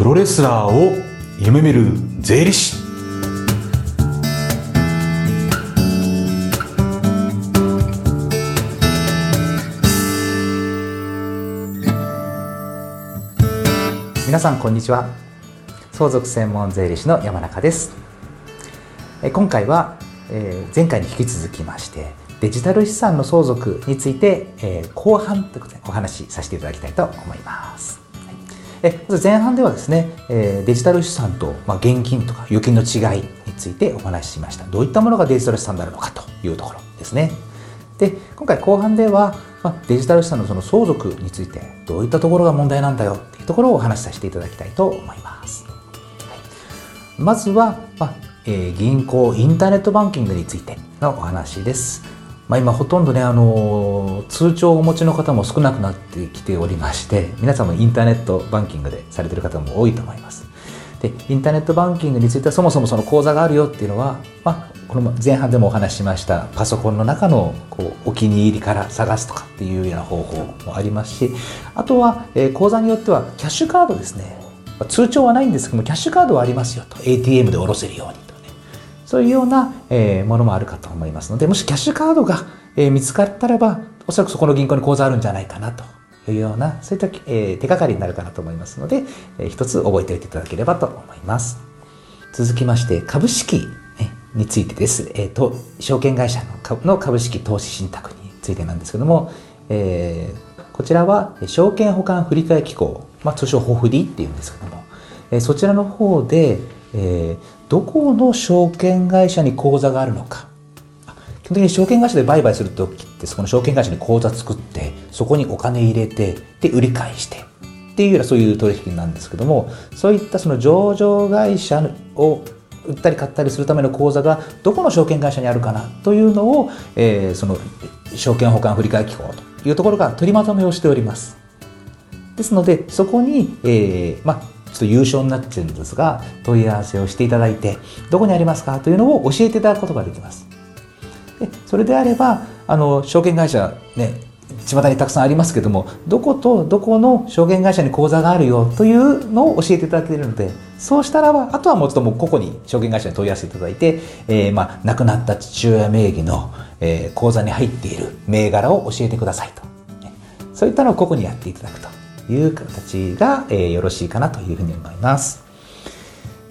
プロレスラーを夢見る税理士。皆さんこんにちは。相続専門税理士の山中です。え今回は、えー前回に引き続きましてデジタル資産の相続について、えー後半ということでお話しさせていただきたいと思います。えまず前半ではですね、えーデジタル資産と、まあ、現金とか預金の違いについてお話ししました。どういったものがデジタル資産になるのかというところですね。で今回後半では、まあ、デジタル資産のその相続についてどういったところが問題なんだよっていうところをお話しさせていただきたいと思います、はい。まずは、まあえー銀行インターネットバンキングについてのお話です、まあ、今ほとんどね、あの通帳をお持ちの方も少なくなってきておりまして皆さんもインターネットバンキングでされてる方も多いと思います。でインターネットバンキングについてはそもそもその口座があるよっていうのは、まあ、この前半でもお話ししましたパソコンの中のこうお気に入りから探すとかっていうような方法もありますしあとは、えー口座によってはキャッシュカードですね。通帳はないんですけどもキャッシュカードはありますよと ATM で下ろせるようにそういうような、えものもあるかと思いますのでもしキャッシュカードが、え見つかったらばおそらくそこの銀行に口座あるんじゃないかなというようなそういった、え手がかりになるかなと思いますので、えー一つ覚えておいていただければと思います。続きまして株式についてです、えーと証券会社の株式投資信託についてなんですけども、えーこちらは証券保管振替機構、まあ、通称ホフリっていうんですけども、えそちらの方で、えーどこの証券会社に口座があるのか基本的に証券会社で売買するときってそこの証券会社に口座作ってそこにお金入れてで売り買いしてっていうようなそういう取引なんですけどもそういったその上場会社を売ったり買ったりするための口座がどこの証券会社にあるかなというのを、えーその証券保管振替機構というところが取りまとめをしております。ですのでそこに、えーまあちょっと優勝になっちゃうんですが問い合わせをしていただいてどこにありますか？というのを教えていただくことができます。でそれであればあの証券会社ね巷にたくさんありますけどもどことどこの証券会社に口座があるよというのを教えていただけるのでそうしたらばあとはもうちょっともう個々に証券会社に問い合わせていただいて、えーまあ、亡くなった父親名義の、えー口座に入っている銘柄を教えてくださいと、そういったのを個々にやっていただくと。いう形が、えーよろしいかなというふうに思います。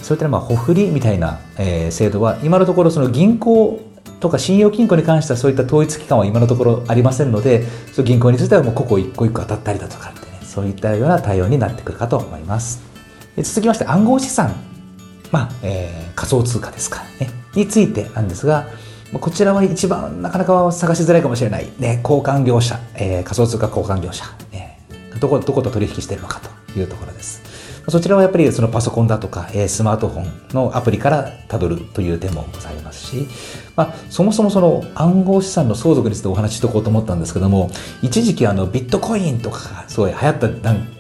そういったまあ、保振りみたいな、えー制度は、今のところその銀行とか信用金庫に関してはそういった統一機関は今のところありませんので、その銀行についてはもう個々一個一個当たったりだとかってね、そういったような対応になってくるかと思います。続きまして暗号資産、まあ、えー仮想通貨ですからね、についてなんですが、こちらは一番なかなか探しづらいかもしれない、ね、交換業者、えー仮想通貨交換業者、どこどこと取引しているのかというところです。そちらはやっぱりそのパソコンだとか、えスマートフォンのアプリからたどるという点もございますし、まあ、そもそもその暗号資産の相続についてお話ししておこうと思ったんですけども、一時期あのビットコインとかがすごい流行った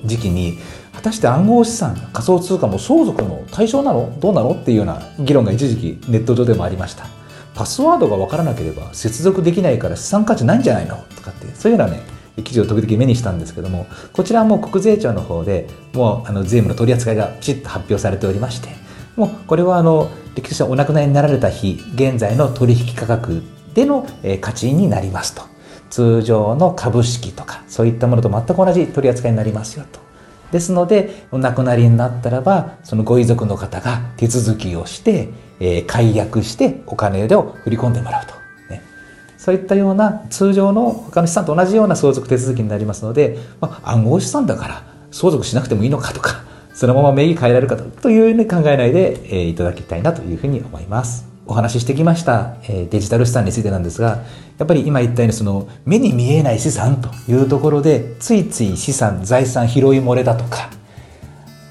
時期に、果たして暗号資産、仮想通貨も相続の対象なの？どうなの？っていうような議論が一時期ネット上でもありました。パスワードが分からなければ接続できないから資産価値ないんじゃないの？とかって、そういうようなね、記事を時々目にしたんですけども、こちらはもう国税庁の方でもうあの税務の取り扱いがきちっと発表されておりまして、もうこれはあの歴史者お亡くなりになられた日、現在の取引価格での、えー価値になりますと。通常の株式とか、そういったものと全く同じ取り扱いになりますよと。ですので、お亡くなりになったらば、そのご遺族の方が手続きをして、え解約してお金を振り込んでもらうと。そういったような通常の他の資産と同じような相続手続きになりますので、まあ、暗号資産だから相続しなくてもいいのかとか、そのまま名義変えられるかというふうに考えないで、えーいただきたいなというふうに思います。お話ししてきました、えデジタル資産についてなんですが、やっぱり今言ったようにその目に見えない資産というところで、ついつい資産、財産拾い漏れだとか、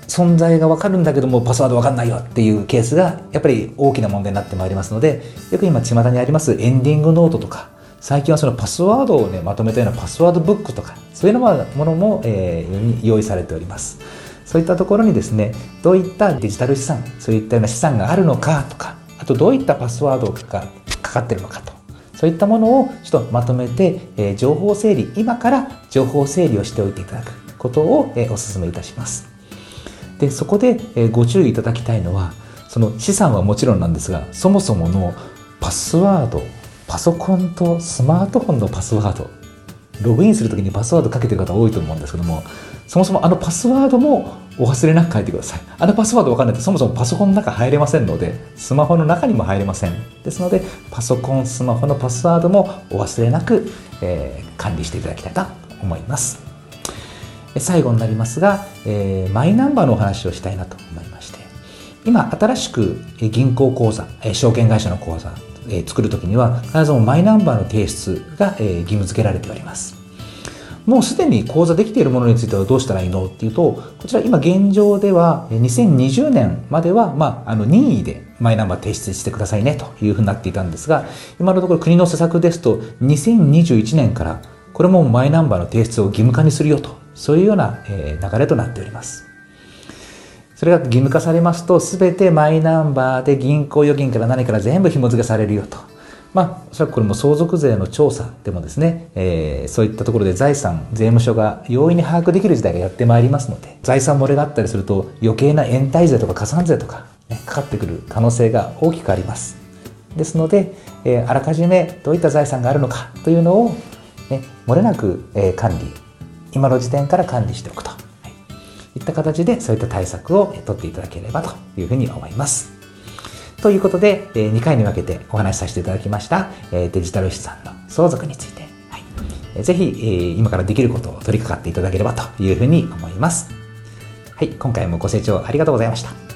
存在がわかるんだけどもパスワードわかんないよっていうケースがやっぱり大きな問題になってまいりますのでよく今巷にありますエンディングノートとか最近はそのパスワードをねまとめたようなパスワードブックとかそういうのもものも、えー用意されております。そういったところにですねどういったデジタル資産そういったような資産があるのかとかあとどういったパスワードがかかってるのかとそういったものをちょっとまとめて、えー情報整理今から情報整理をしておいていただくことを、えーお勧めいたします。でそこでえご注意いただきたいのはその資産はもちろんなんですがそもそものパスワードパソコンとスマートフォンのパスワードログインするときにパスワードかけてる方多いと思うんですけどもそもそもあのパスワードもお忘れなく書いてください。あのパスワードわかんないとそもそもパソコンの中入れませんのでスマホの中にも入れません。ですのでパソコンスマホのパスワードもお忘れなく、えー管理していただきたいと思います。最後になりますが、えーマイナンバーのお話をしたいなと思いまして今新しく銀行口座証券会社の口座え作るときには必ずもマイナンバーの提出がえ義務付けられております。もうすでに口座できているものについてはどうしたらいいのっていうとこちら今現状では2020年までは、まあ、あの任意でマイナンバー提出してくださいねというふうになっていたんですが今のところ国の施策ですと2021年からこれもマイナンバーの提出を義務化にするよとそういうようなえ流れとなっておりますそれが義務化されますと、すべてマイナンバーで銀行預金から何から全部紐付けされるよと。まあ、おそらくこれも相続税の調査でもですね、えーそういったところで財産、税務署が容易に把握できる時代がやってまいりますので、財産漏れがあったりすると余計な延滞税とか加算税とか、ね、かかってくる可能性が大きくあります。ですので、えーあらかじめどういった財産があるのかというのを、ね、漏れなく、えー管理、今の時点から管理しておくと。いった形でそういった対策を取っていただければというふうに思います。ということで、2回に分けてお話しさせていただきました、デジタル資産の相続について、ぜひ、今からできることを取り掛かっていただければというふうに思います。はい、今回もご清聴ありがとうございました。